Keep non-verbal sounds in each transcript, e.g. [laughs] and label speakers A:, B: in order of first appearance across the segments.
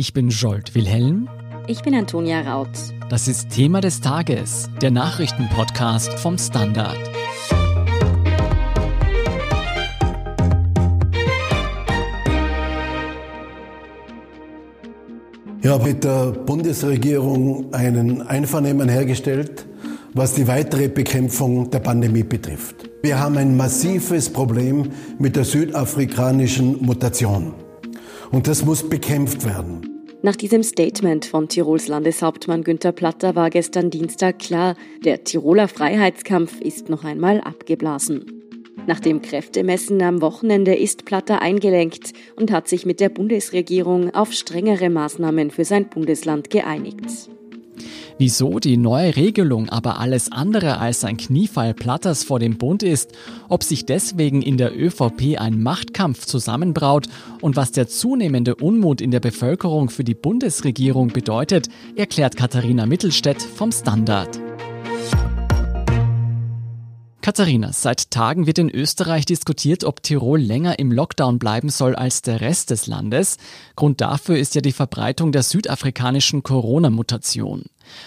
A: Ich bin Jolt Wilhelm.
B: Ich bin Antonia Raut.
A: Das ist Thema des Tages, der Nachrichtenpodcast vom Standard.
C: Ich habe mit der Bundesregierung einen Einvernehmen hergestellt, was die weitere Bekämpfung der Pandemie betrifft. Wir haben ein massives Problem mit der südafrikanischen Mutation. Und das muss bekämpft werden.
B: Nach diesem Statement von Tirols Landeshauptmann Günther Platter war gestern Dienstag klar, der Tiroler Freiheitskampf ist noch einmal abgeblasen. Nach dem Kräftemessen am Wochenende ist Platter eingelenkt und hat sich mit der Bundesregierung auf strengere Maßnahmen für sein Bundesland geeinigt.
A: Wieso die neue Regelung aber alles andere als ein Kniefall Platters vor dem Bund ist, ob sich deswegen in der ÖVP ein Machtkampf zusammenbraut und was der zunehmende Unmut in der Bevölkerung für die Bundesregierung bedeutet, erklärt Katharina Mittelstädt vom Standard. Katharina, seit Tagen wird in Österreich diskutiert, ob Tirol länger im Lockdown bleiben soll als der Rest des Landes. Grund dafür ist ja die Verbreitung der südafrikanischen Corona-Mutation.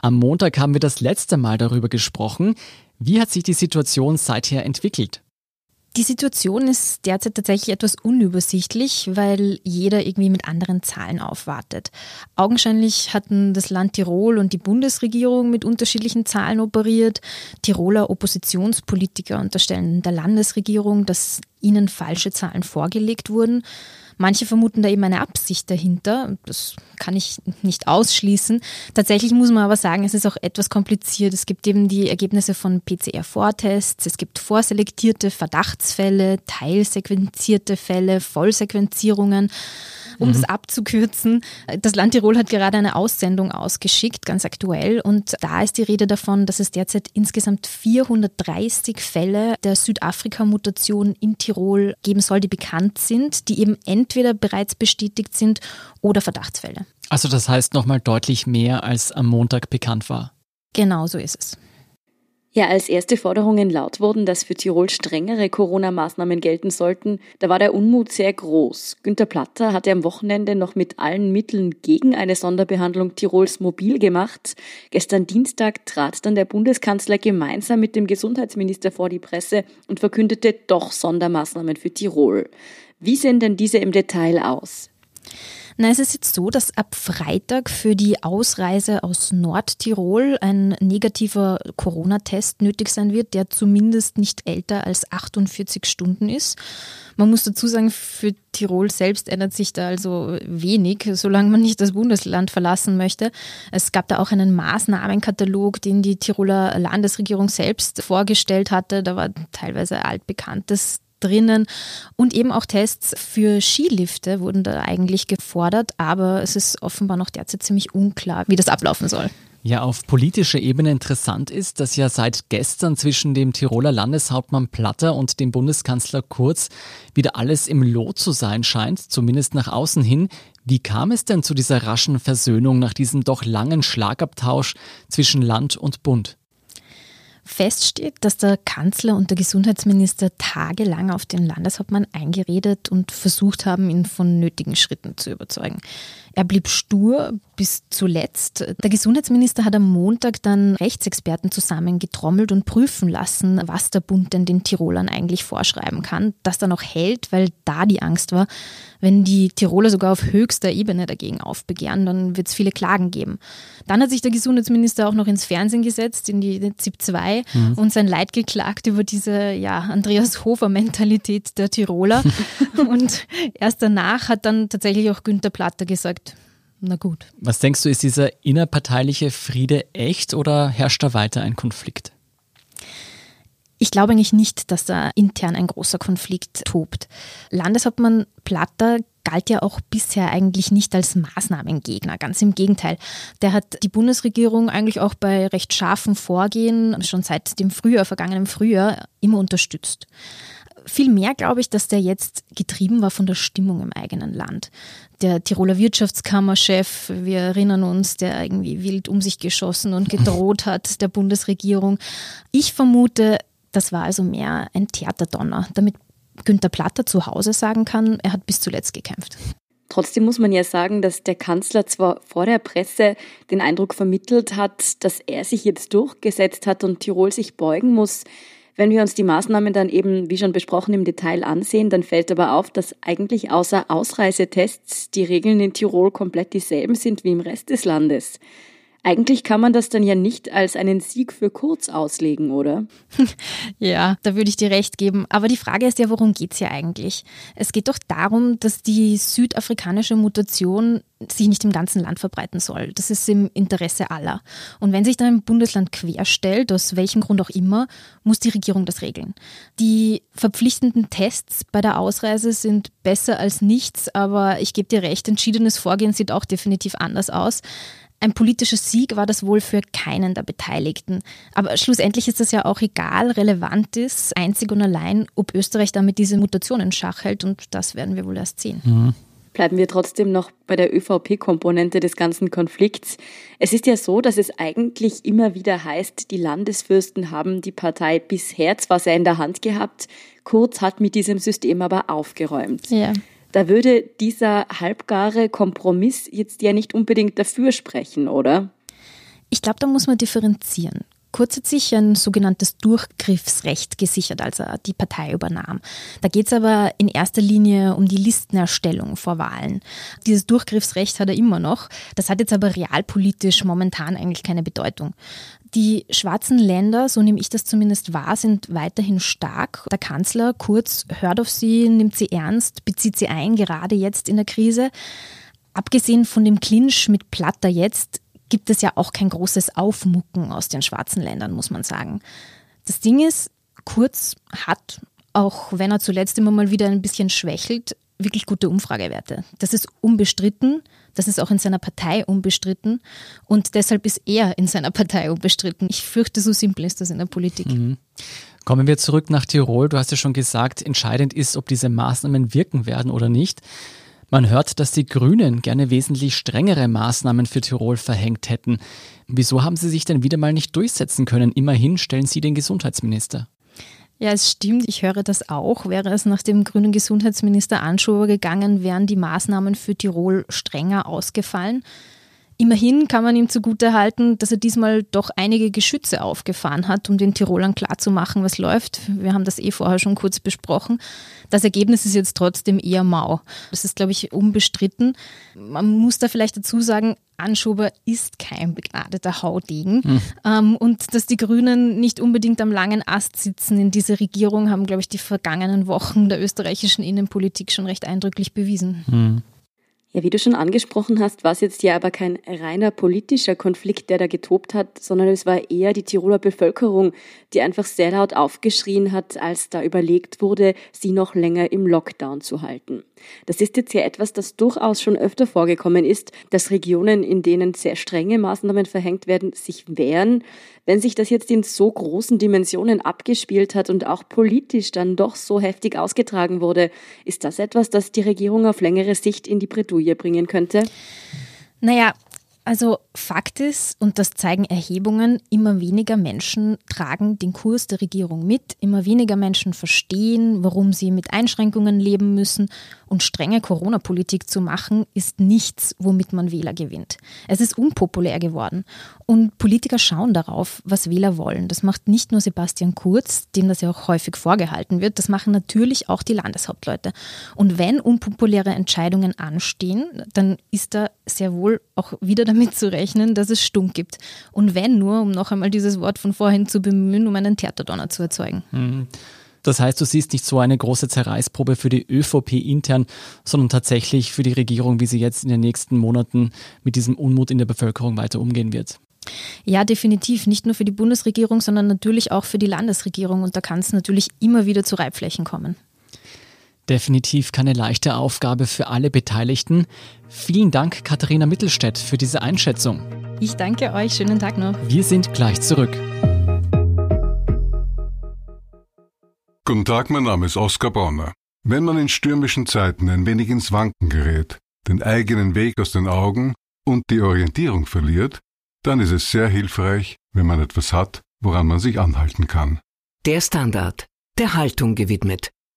A: Am Montag haben wir das letzte Mal darüber gesprochen. Wie hat sich die Situation seither entwickelt?
D: Die Situation ist derzeit tatsächlich etwas unübersichtlich, weil jeder irgendwie mit anderen Zahlen aufwartet. Augenscheinlich hatten das Land Tirol und die Bundesregierung mit unterschiedlichen Zahlen operiert. Tiroler Oppositionspolitiker unterstellen der Landesregierung, dass ihnen falsche Zahlen vorgelegt wurden. Manche vermuten da eben eine Absicht dahinter. Das kann ich nicht ausschließen. Tatsächlich muss man aber sagen, es ist auch etwas kompliziert. Es gibt eben die Ergebnisse von PCR-Vortests, es gibt vorselektierte Verdachtsfälle, teilsequenzierte Fälle, Vollsequenzierungen. Um mhm. das abzukürzen, das Land Tirol hat gerade eine Aussendung ausgeschickt, ganz aktuell. Und da ist die Rede davon, dass es derzeit insgesamt 430 Fälle der Südafrika-Mutation in Tirol geben soll, die bekannt sind, die eben entweder bereits bestätigt sind oder Verdachtsfälle.
A: Also das heißt nochmal deutlich mehr, als am Montag bekannt war.
D: Genau so ist es.
B: Ja, als erste Forderungen laut wurden, dass für Tirol strengere Corona-Maßnahmen gelten sollten, da war der Unmut sehr groß. Günter Platter hatte am Wochenende noch mit allen Mitteln gegen eine Sonderbehandlung Tirols mobil gemacht. Gestern Dienstag trat dann der Bundeskanzler gemeinsam mit dem Gesundheitsminister vor die Presse und verkündete doch Sondermaßnahmen für Tirol. Wie sehen denn diese im Detail aus?
D: Na, es ist jetzt so, dass ab Freitag für die Ausreise aus Nordtirol ein negativer Corona-Test nötig sein wird, der zumindest nicht älter als 48 Stunden ist. Man muss dazu sagen, für Tirol selbst ändert sich da also wenig, solange man nicht das Bundesland verlassen möchte. Es gab da auch einen Maßnahmenkatalog, den die Tiroler Landesregierung selbst vorgestellt hatte. Da war teilweise altbekanntes drinnen. Und eben auch Tests für Skilifte wurden da eigentlich gefordert, aber es ist offenbar noch derzeit ziemlich unklar, wie das ablaufen soll.
A: Ja, auf politischer Ebene interessant ist, dass ja seit gestern zwischen dem Tiroler Landeshauptmann Platter und dem Bundeskanzler Kurz wieder alles im Lot zu sein scheint, zumindest nach außen hin. Wie kam es denn zu dieser raschen Versöhnung nach diesem doch langen Schlagabtausch zwischen Land und Bund?
D: Fest steht, dass der Kanzler und der Gesundheitsminister tagelang auf den Landeshauptmann eingeredet und versucht haben, ihn von nötigen Schritten zu überzeugen. Er blieb stur bis zuletzt. Der Gesundheitsminister hat am Montag dann Rechtsexperten zusammengetrommelt und prüfen lassen, was der Bund denn den Tirolern eigentlich vorschreiben kann. Das dann auch hält, weil da die Angst war, wenn die Tiroler sogar auf höchster Ebene dagegen aufbegehren, dann wird es viele Klagen geben. Dann hat sich der Gesundheitsminister auch noch ins Fernsehen gesetzt, in die ZIP 2 mhm. und sein Leid geklagt über diese ja, Andreas Hofer-Mentalität der Tiroler. [laughs] und erst danach hat dann tatsächlich auch Günter Platter gesagt, na gut.
A: Was denkst du, ist dieser innerparteiliche Friede echt oder herrscht da weiter ein Konflikt?
D: Ich glaube eigentlich nicht, dass da intern ein großer Konflikt tobt. Landeshauptmann Platter galt ja auch bisher eigentlich nicht als Maßnahmengegner. Ganz im Gegenteil. Der hat die Bundesregierung eigentlich auch bei recht scharfen Vorgehen schon seit dem Frühjahr, vergangenen Frühjahr, immer unterstützt. Vielmehr glaube ich, dass der jetzt getrieben war von der Stimmung im eigenen Land. Der Tiroler Wirtschaftskammerchef, wir erinnern uns, der irgendwie wild um sich geschossen und gedroht [laughs] hat der Bundesregierung. Ich vermute, das war also mehr ein Theaterdonner, damit Günter Platter zu Hause sagen kann, er hat bis zuletzt gekämpft.
B: Trotzdem muss man ja sagen, dass der Kanzler zwar vor der Presse den Eindruck vermittelt hat, dass er sich jetzt durchgesetzt hat und Tirol sich beugen muss. Wenn wir uns die Maßnahmen dann eben, wie schon besprochen, im Detail ansehen, dann fällt aber auf, dass eigentlich außer Ausreisetests die Regeln in Tirol komplett dieselben sind wie im Rest des Landes. Eigentlich kann man das dann ja nicht als einen Sieg für Kurz auslegen, oder? [laughs]
D: ja, da würde ich dir recht geben. Aber die Frage ist ja, worum geht es hier eigentlich? Es geht doch darum, dass die südafrikanische Mutation sich nicht im ganzen Land verbreiten soll. Das ist im Interesse aller. Und wenn sich da ein Bundesland querstellt, aus welchem Grund auch immer, muss die Regierung das regeln. Die verpflichtenden Tests bei der Ausreise sind besser als nichts, aber ich gebe dir recht, entschiedenes Vorgehen sieht auch definitiv anders aus. Ein politischer Sieg war das wohl für keinen der Beteiligten. Aber schlussendlich ist das ja auch egal. Relevant ist einzig und allein, ob Österreich damit diese Mutationen Schach hält. Und das werden wir wohl erst sehen. Mhm.
B: Bleiben wir trotzdem noch bei der ÖVP-Komponente des ganzen Konflikts. Es ist ja so, dass es eigentlich immer wieder heißt, die Landesfürsten haben die Partei bisher zwar sehr in der Hand gehabt, Kurz hat mit diesem System aber aufgeräumt. Ja. Da würde dieser halbgare Kompromiss jetzt ja nicht unbedingt dafür sprechen, oder?
D: Ich glaube, da muss man differenzieren. Kurz hat sich ein sogenanntes Durchgriffsrecht gesichert, als er die Partei übernahm. Da geht es aber in erster Linie um die Listenerstellung vor Wahlen. Dieses Durchgriffsrecht hat er immer noch. Das hat jetzt aber realpolitisch momentan eigentlich keine Bedeutung. Die schwarzen Länder, so nehme ich das zumindest wahr, sind weiterhin stark. Der Kanzler Kurz hört auf sie, nimmt sie ernst, bezieht sie ein, gerade jetzt in der Krise. Abgesehen von dem Clinch mit Platter jetzt gibt es ja auch kein großes Aufmucken aus den schwarzen Ländern, muss man sagen. Das Ding ist, Kurz hat, auch wenn er zuletzt immer mal wieder ein bisschen schwächelt, wirklich gute Umfragewerte. Das ist unbestritten. Das ist auch in seiner Partei unbestritten. Und deshalb ist er in seiner Partei unbestritten. Ich fürchte, so simpel ist das in der Politik. Mhm.
A: Kommen wir zurück nach Tirol. Du hast ja schon gesagt, entscheidend ist, ob diese Maßnahmen wirken werden oder nicht. Man hört, dass die Grünen gerne wesentlich strengere Maßnahmen für Tirol verhängt hätten. Wieso haben sie sich denn wieder mal nicht durchsetzen können? Immerhin stellen sie den Gesundheitsminister.
D: Ja, es stimmt, ich höre das auch. Wäre es nach dem grünen Gesundheitsminister Anschober gegangen, wären die Maßnahmen für Tirol strenger ausgefallen. Immerhin kann man ihm zugutehalten, dass er diesmal doch einige Geschütze aufgefahren hat, um den Tirolern klarzumachen, was läuft. Wir haben das eh vorher schon kurz besprochen. Das Ergebnis ist jetzt trotzdem eher mau. Das ist, glaube ich, unbestritten. Man muss da vielleicht dazu sagen, Anschober ist kein begnadeter Haudegen. Hm. Ähm, und dass die Grünen nicht unbedingt am langen Ast sitzen in dieser Regierung, haben, glaube ich, die vergangenen Wochen der österreichischen Innenpolitik schon recht eindrücklich bewiesen. Hm.
B: Ja, wie du schon angesprochen hast, war es jetzt ja aber kein reiner politischer Konflikt, der da getobt hat, sondern es war eher die Tiroler Bevölkerung, die einfach sehr laut aufgeschrien hat, als da überlegt wurde, sie noch länger im Lockdown zu halten. Das ist jetzt ja etwas, das durchaus schon öfter vorgekommen ist, dass Regionen, in denen sehr strenge Maßnahmen verhängt werden, sich wehren. Wenn sich das jetzt in so großen Dimensionen abgespielt hat und auch politisch dann doch so heftig ausgetragen wurde, ist das etwas, das die Regierung auf längere Sicht in die Bredouille bringen könnte?
D: Naja, also Fakt ist, und das zeigen Erhebungen, immer weniger Menschen tragen den Kurs der Regierung mit, immer weniger Menschen verstehen, warum sie mit Einschränkungen leben müssen und strenge Corona-Politik zu machen, ist nichts, womit man Wähler gewinnt. Es ist unpopulär geworden und Politiker schauen darauf, was Wähler wollen. Das macht nicht nur Sebastian Kurz, dem das ja auch häufig vorgehalten wird, das machen natürlich auch die Landeshauptleute. Und wenn unpopuläre Entscheidungen anstehen, dann ist da sehr wohl auch wieder damit zu rechnen, dass es Stunk gibt. Und wenn nur, um noch einmal dieses Wort von vorhin zu bemühen, um einen Theaterdonner zu erzeugen.
A: Mhm. Das heißt, du siehst nicht so eine große Zerreißprobe für die ÖVP intern, sondern tatsächlich für die Regierung, wie sie jetzt in den nächsten Monaten mit diesem Unmut in der Bevölkerung weiter umgehen wird.
D: Ja, definitiv. Nicht nur für die Bundesregierung, sondern natürlich auch für die Landesregierung. Und da kann es natürlich immer wieder zu Reibflächen kommen.
A: Definitiv keine leichte Aufgabe für alle Beteiligten. Vielen Dank, Katharina Mittelstädt, für diese Einschätzung.
D: Ich danke euch. Schönen Tag noch.
A: Wir sind gleich zurück.
E: Guten Tag, mein Name ist Oskar Bonner. Wenn man in stürmischen Zeiten ein wenig ins Wanken gerät, den eigenen Weg aus den Augen und die Orientierung verliert, dann ist es sehr hilfreich, wenn man etwas hat, woran man sich anhalten kann.
F: Der Standard, der Haltung gewidmet.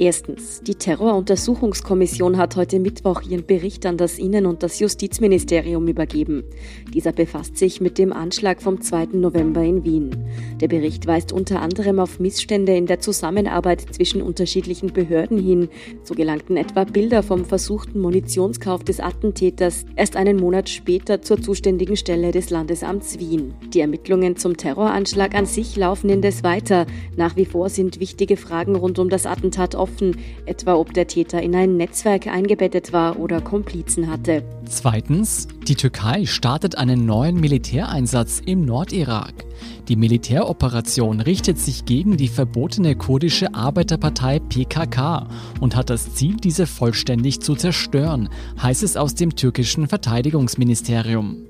B: Erstens. Die Terroruntersuchungskommission hat heute Mittwoch ihren Bericht an das Innen- und das Justizministerium übergeben. Dieser befasst sich mit dem Anschlag vom 2. November in Wien. Der Bericht weist unter anderem auf Missstände in der Zusammenarbeit zwischen unterschiedlichen Behörden hin. So gelangten etwa Bilder vom versuchten Munitionskauf des Attentäters erst einen Monat später zur zuständigen Stelle des Landesamts Wien. Die Ermittlungen zum Terroranschlag an sich laufen indes weiter. Nach wie vor sind wichtige Fragen rund um das Attentat offen offen, etwa ob der Täter in ein Netzwerk eingebettet war oder Komplizen hatte.
A: Zweitens, die Türkei startet einen neuen Militäreinsatz im Nordirak. Die Militäroperation richtet sich gegen die verbotene kurdische Arbeiterpartei PKK und hat das Ziel, diese vollständig zu zerstören, heißt es aus dem türkischen Verteidigungsministerium.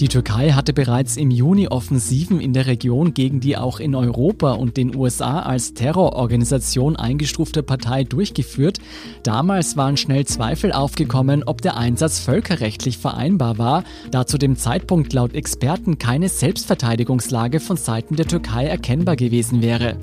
A: Die Türkei hatte bereits im Juni Offensiven in der Region gegen die auch in Europa und den USA als Terrororganisation eingestufte Partei durchgeführt. Damals waren schnell Zweifel aufgekommen, ob der Einsatz völkerrechtlich vereinbar war, da zu dem Zeitpunkt laut Experten keine Selbstverteidigungslage von Seiten der Türkei erkennbar gewesen wäre.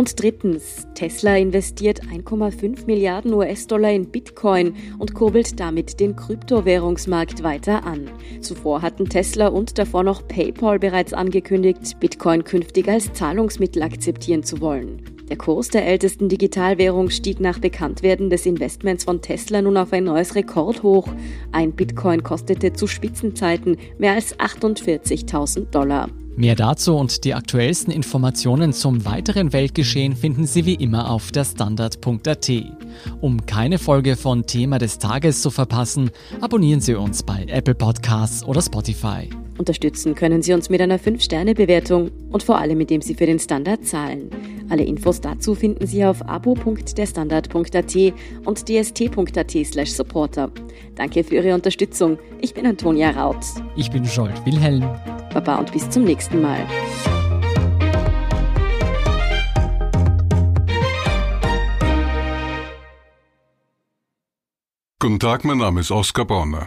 B: Und drittens, Tesla investiert 1,5 Milliarden US-Dollar in Bitcoin und kurbelt damit den Kryptowährungsmarkt weiter an. Zuvor hatten Tesla und davor noch PayPal bereits angekündigt, Bitcoin künftig als Zahlungsmittel akzeptieren zu wollen. Der Kurs der ältesten Digitalwährung stieg nach Bekanntwerden des Investments von Tesla nun auf ein neues Rekordhoch. Ein Bitcoin kostete zu Spitzenzeiten mehr als 48.000 Dollar.
A: Mehr dazu und die aktuellsten Informationen zum weiteren Weltgeschehen finden Sie wie immer auf der Standard.at. Um keine Folge von Thema des Tages zu verpassen, abonnieren Sie uns bei Apple Podcasts oder Spotify.
B: Unterstützen können Sie uns mit einer 5-Sterne-Bewertung und vor allem, indem Sie für den Standard zahlen. Alle Infos dazu finden Sie auf abo.derstandard.at und dst.at slash supporter. Danke für Ihre Unterstützung. Ich bin Antonia Raut.
A: Ich bin Scholt Wilhelm.
B: Baba und bis zum nächsten Mal.
E: Guten Tag, mein Name ist Oskar Bonner.